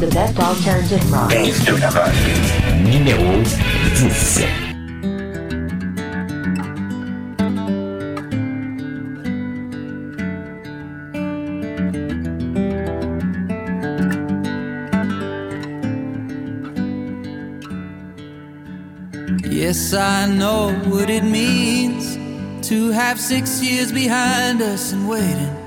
The best alternative rock. To the. Numéro 10. Yes, I know what it means to have six years behind us and waiting.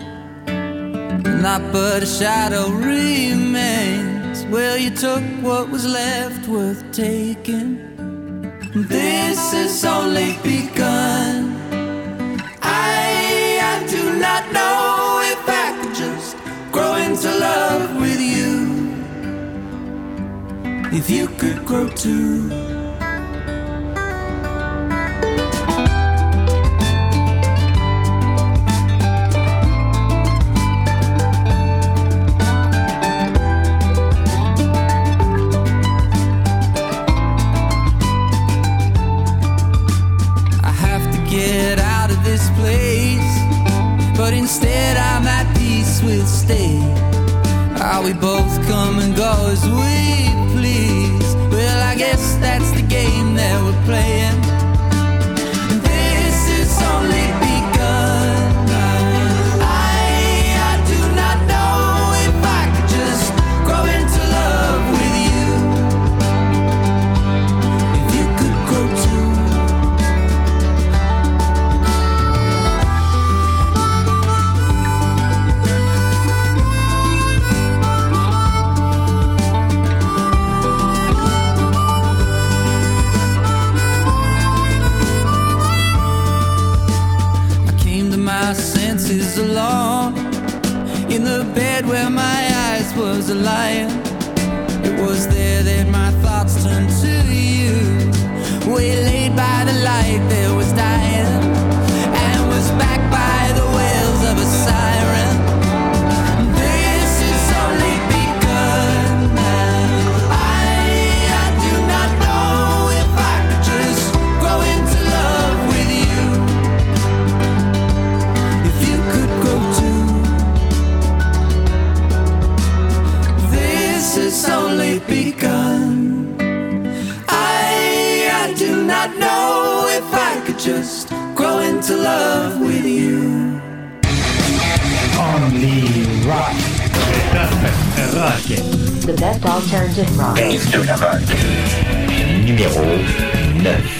Not but a shadow remains. Well, you took what was left worth taking. This has only begun. I, I do not know if I could just grow into love with you. If you could grow too. But instead I'm at peace with stay. How we both come and go as we please. Well, I guess that's the d'Alternative Rock. Dave de la Numéro 9.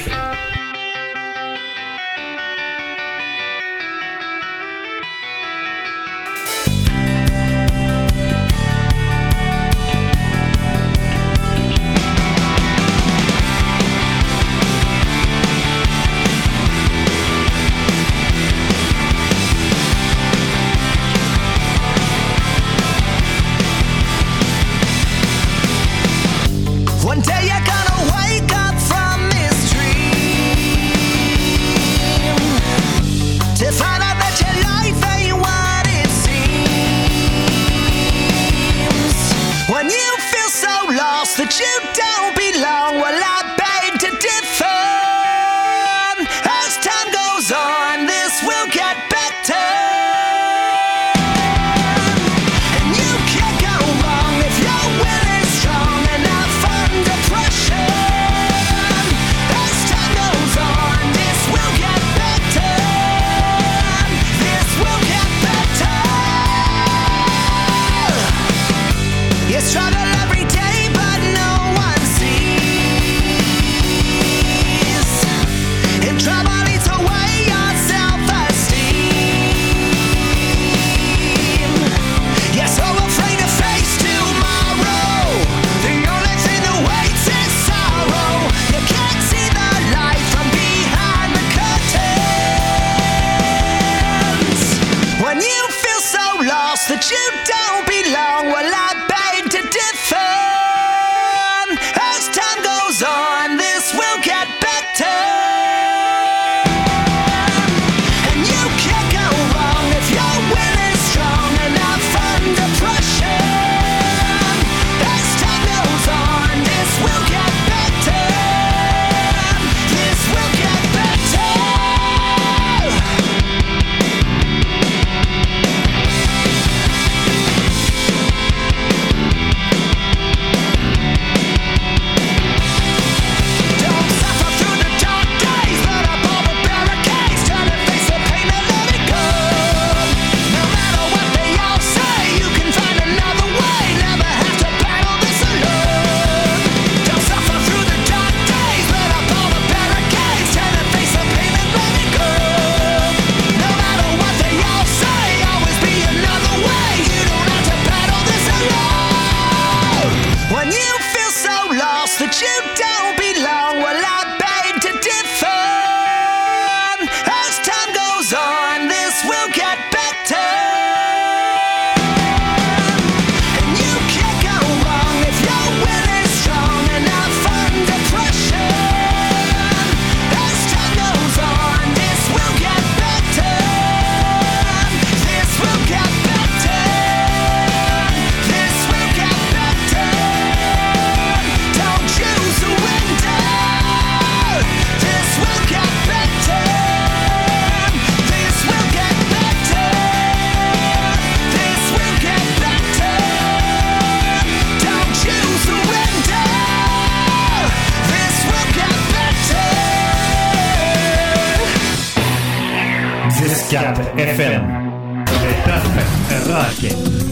Gap FM.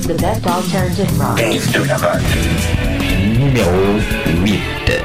The best alternative rock. Numéro 8.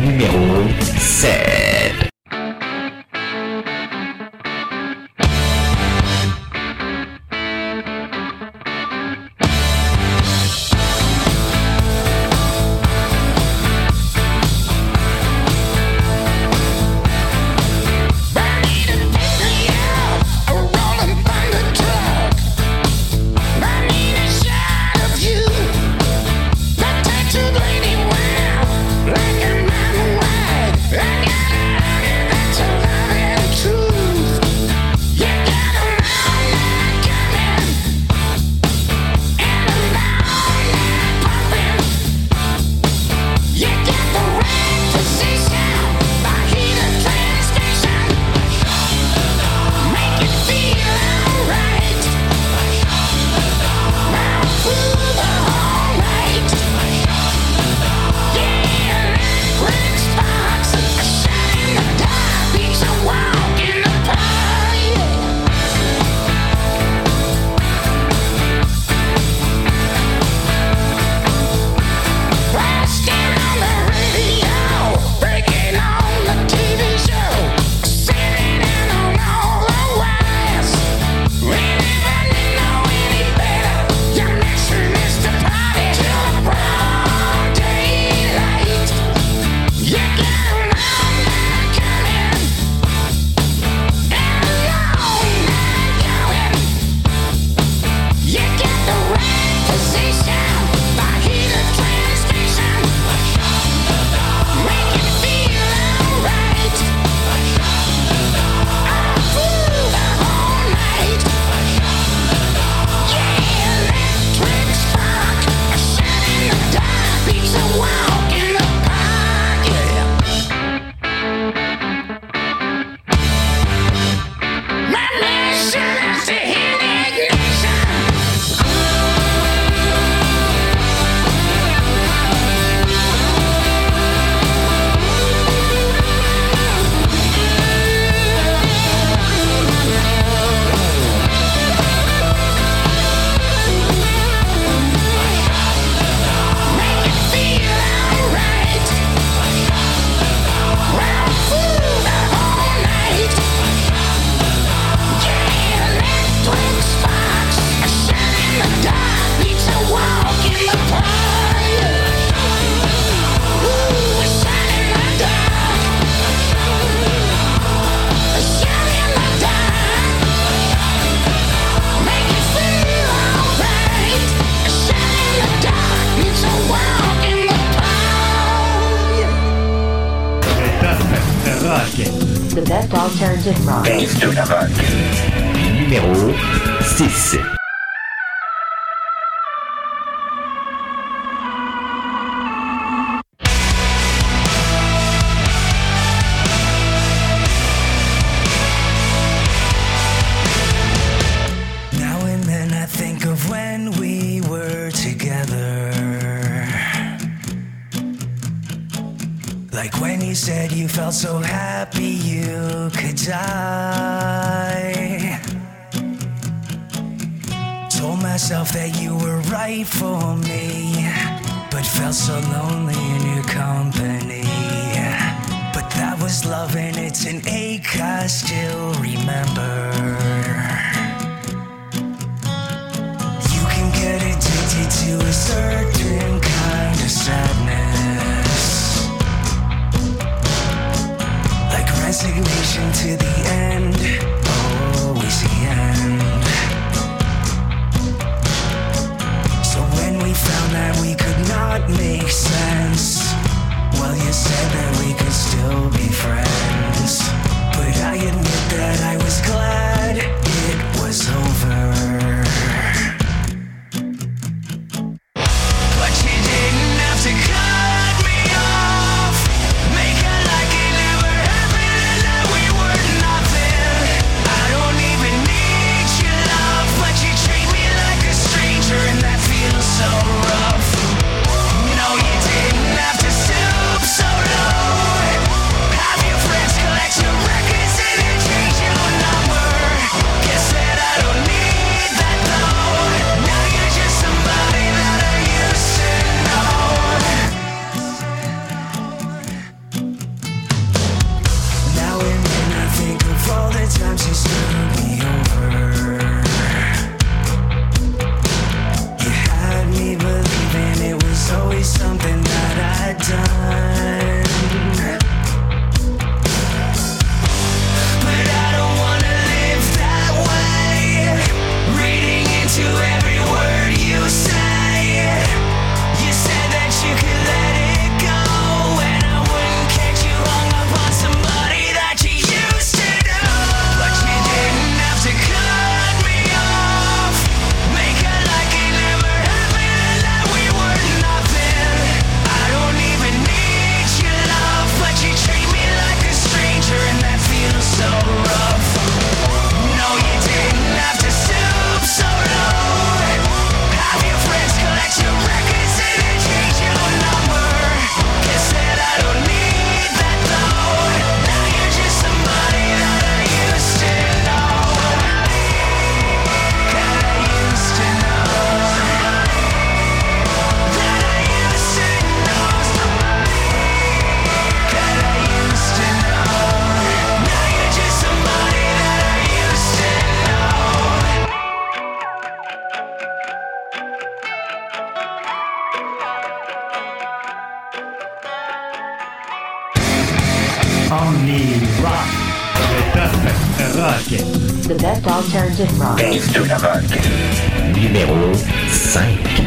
Número 7 Best Alternative Rock. Best of when we were together, Like when you said you felt so happy could die. Told myself that you were right for me But felt so lonely in your company. But that was love and it's an ache I still remember. You can get addicted to a certain kind of sadness. resignation to the end. Always the end. So when we found that we could not make sense, well, you said that we could still be friends. But I admit that I was glad it was over. rock. The best alternative rock. to the rock. Numéro 5.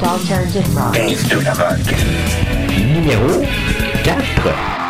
Alternative rock. Base de rock. Numéro 4.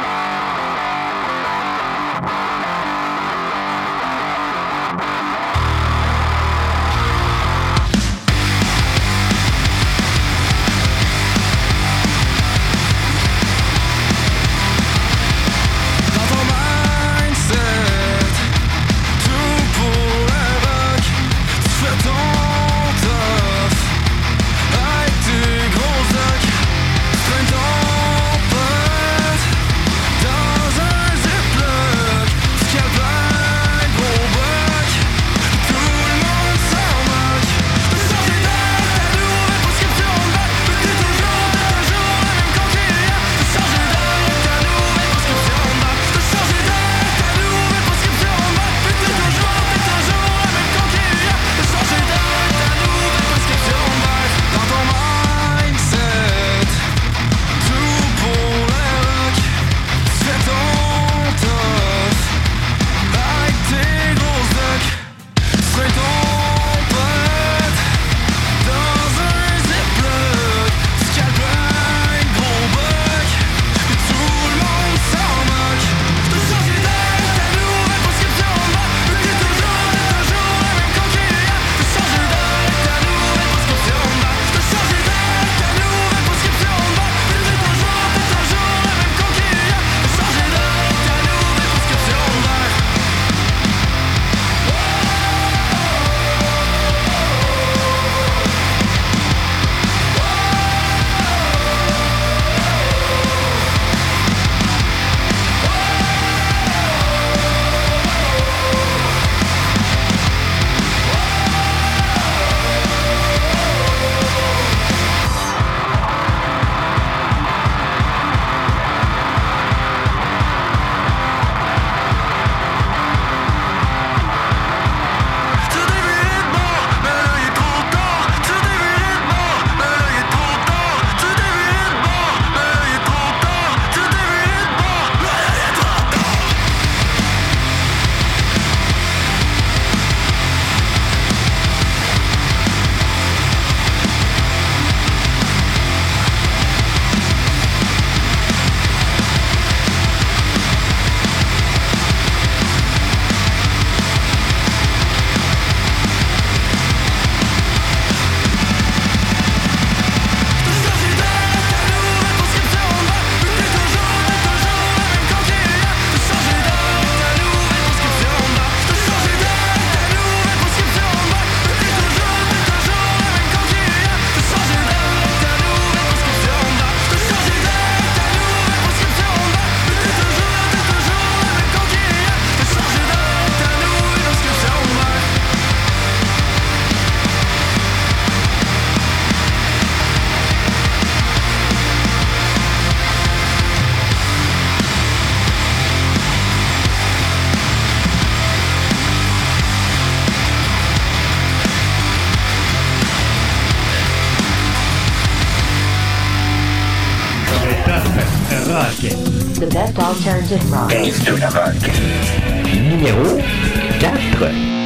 Numéro 4.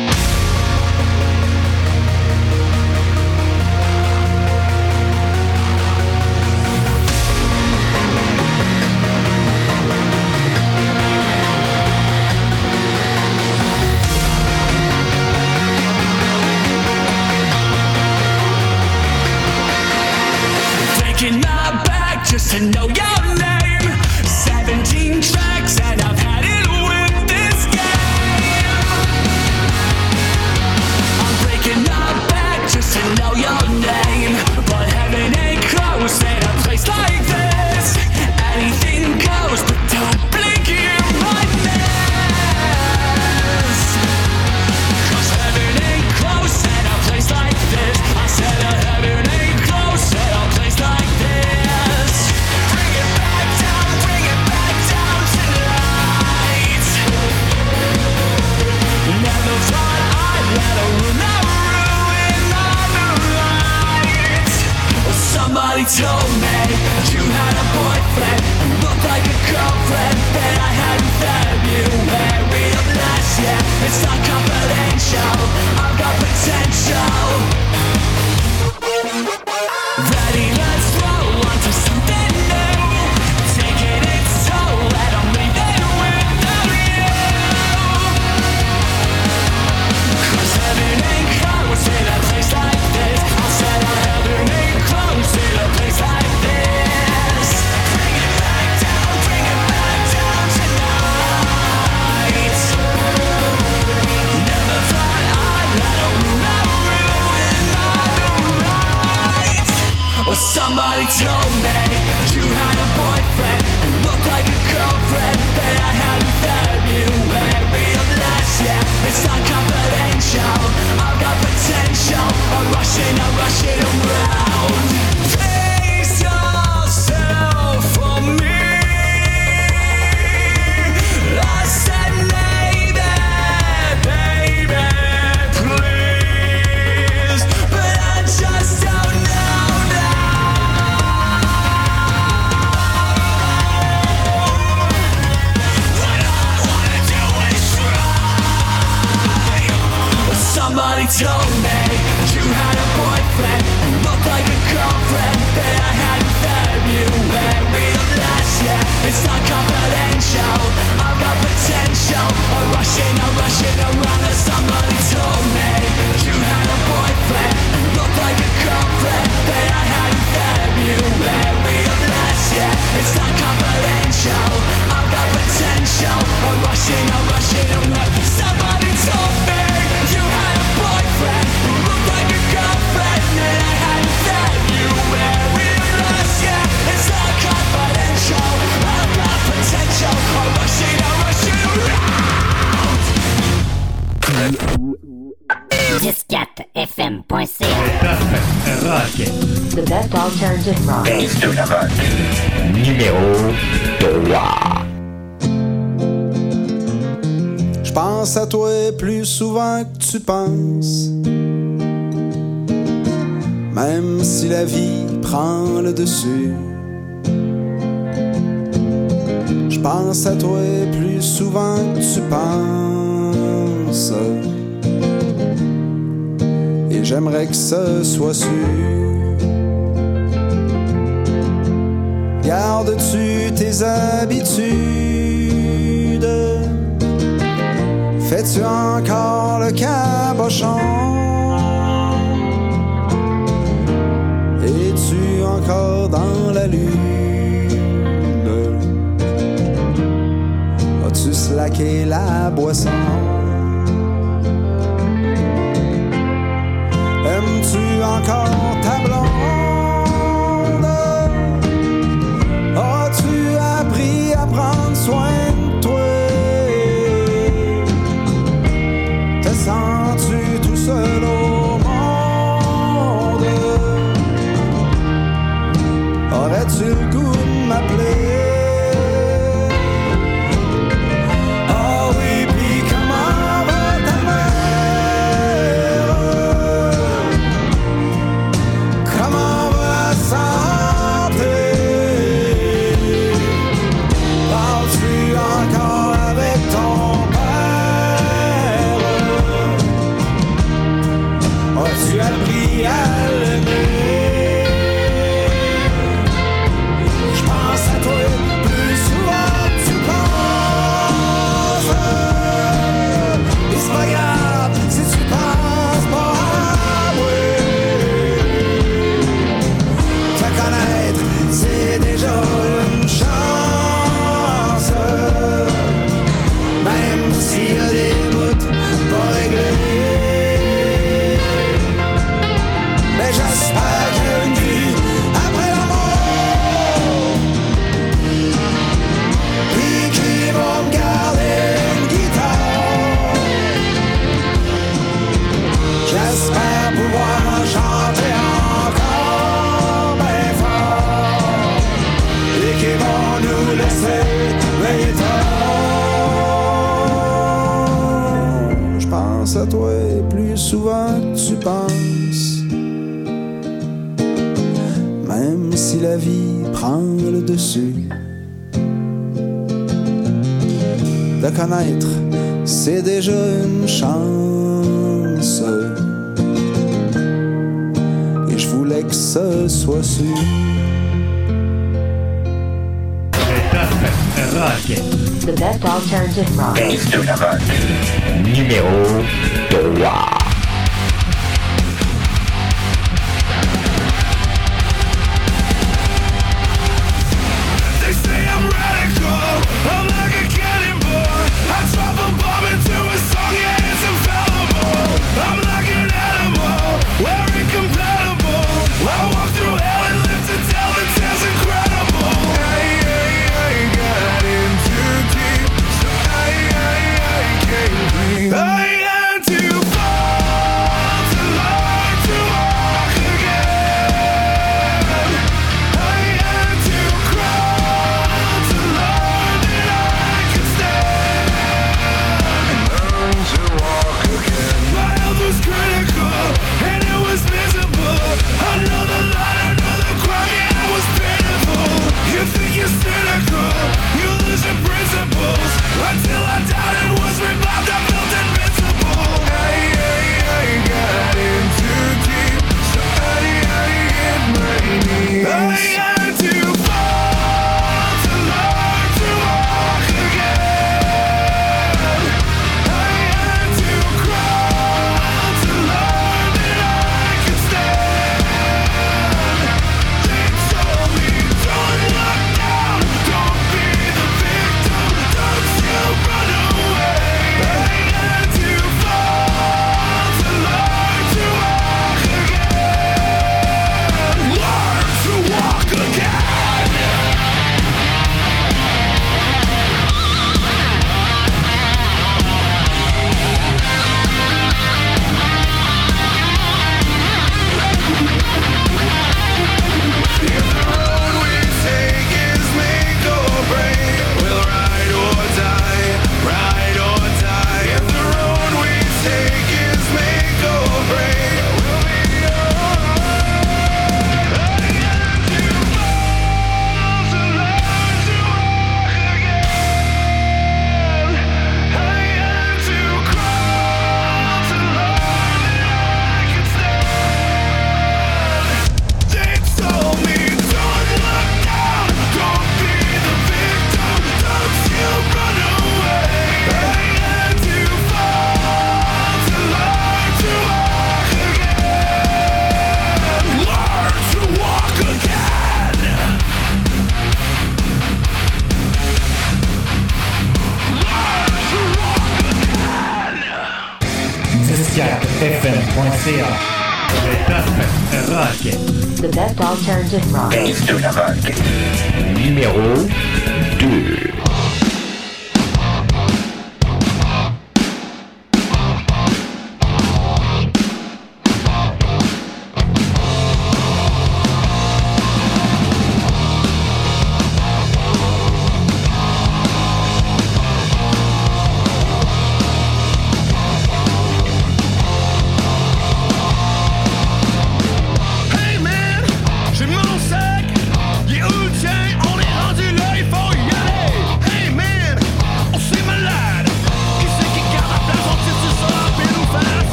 Je pense à toi plus souvent que tu penses. Même si la vie prend le dessus. Je pense à toi plus souvent que tu penses. Et j'aimerais que ce soit sûr. Gardes-tu tes habitudes? Fais-tu encore le cabochon? Es-tu encore dans la lune? As-tu slaqué la boisson? Aimes-tu encore ta blonde? Gangster Hunt Numéro 3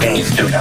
Dave Studio.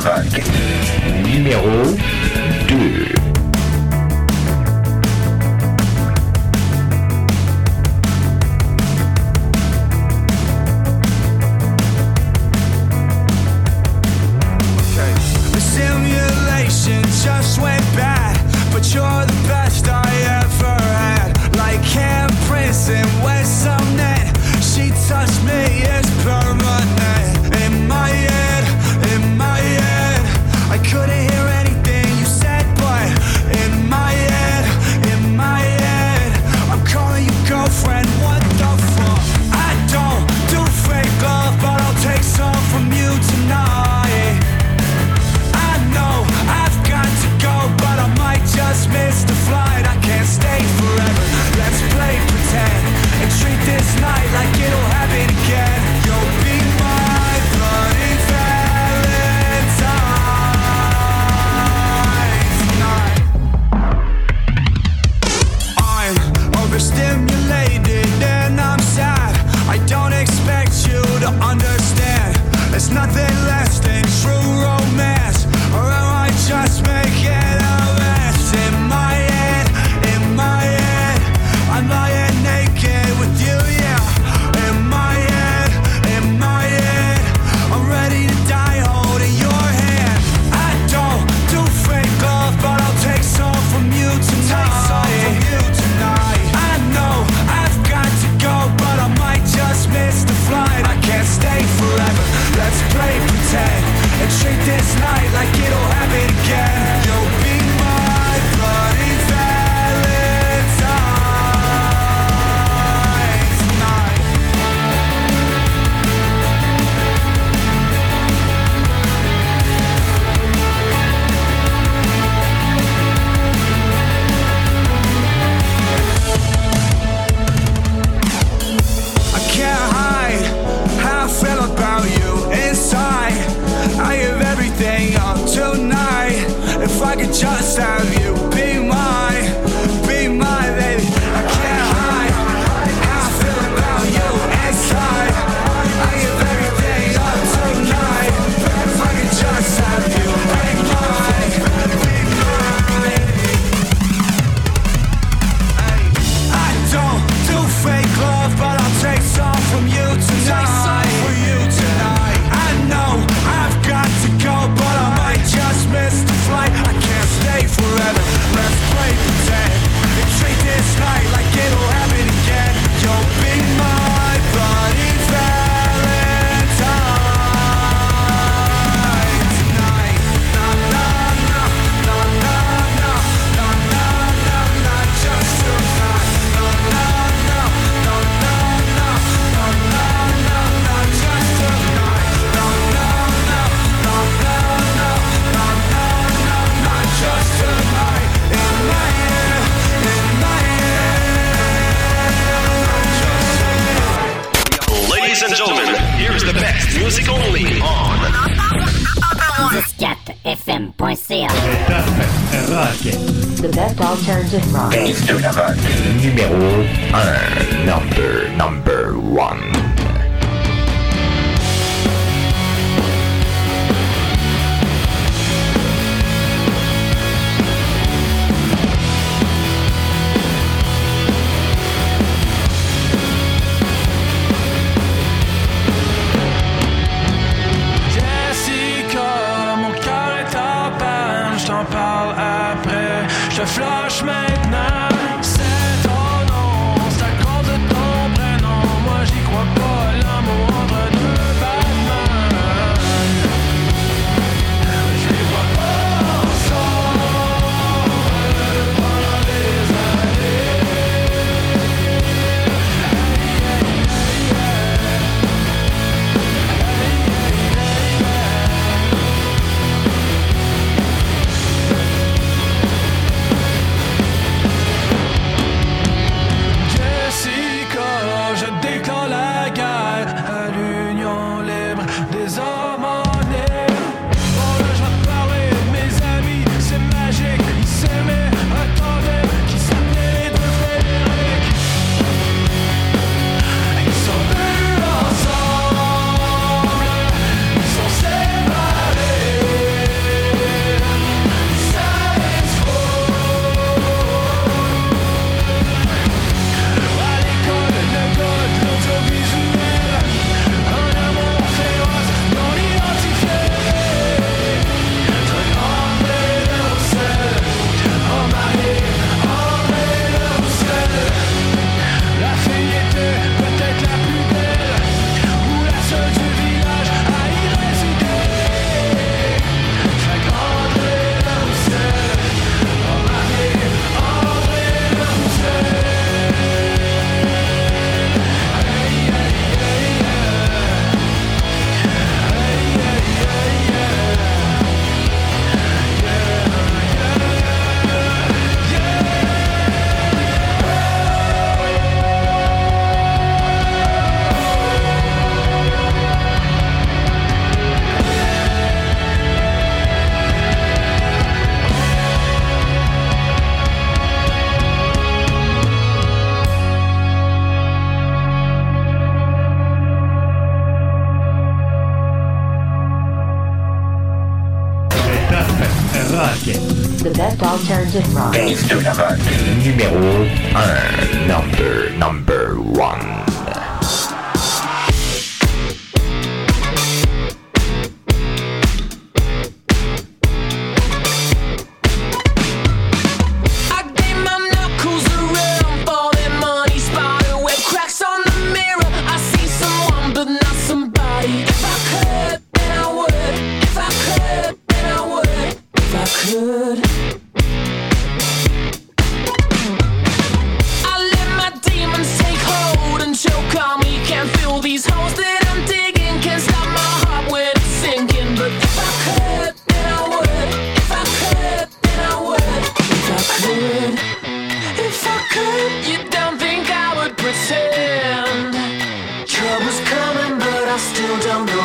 Don't know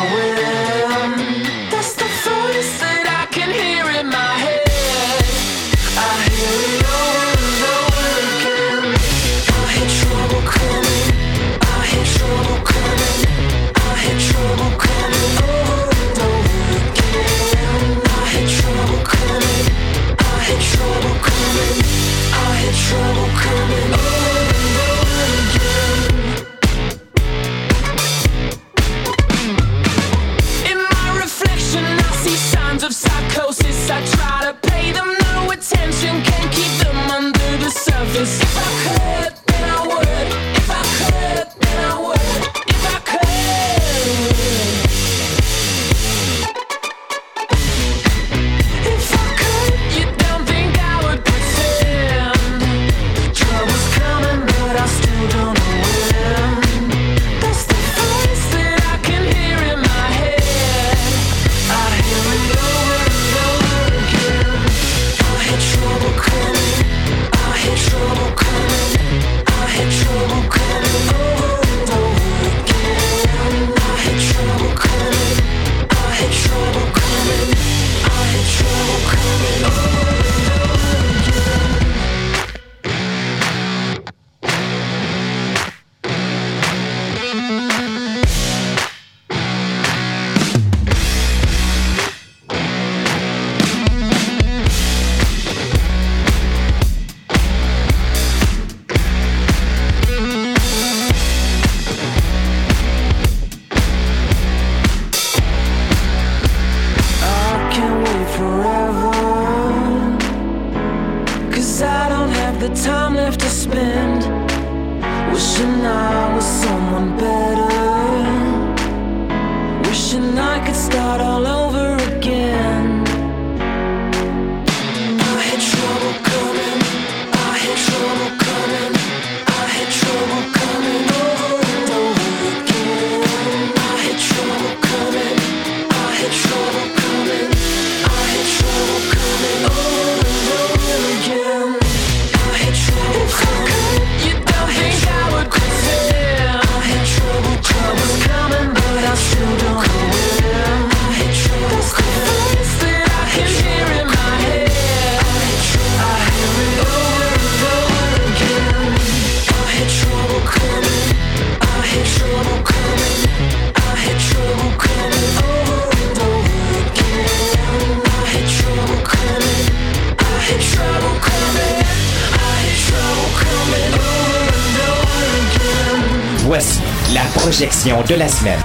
de la semaine.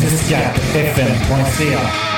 discatfm.ca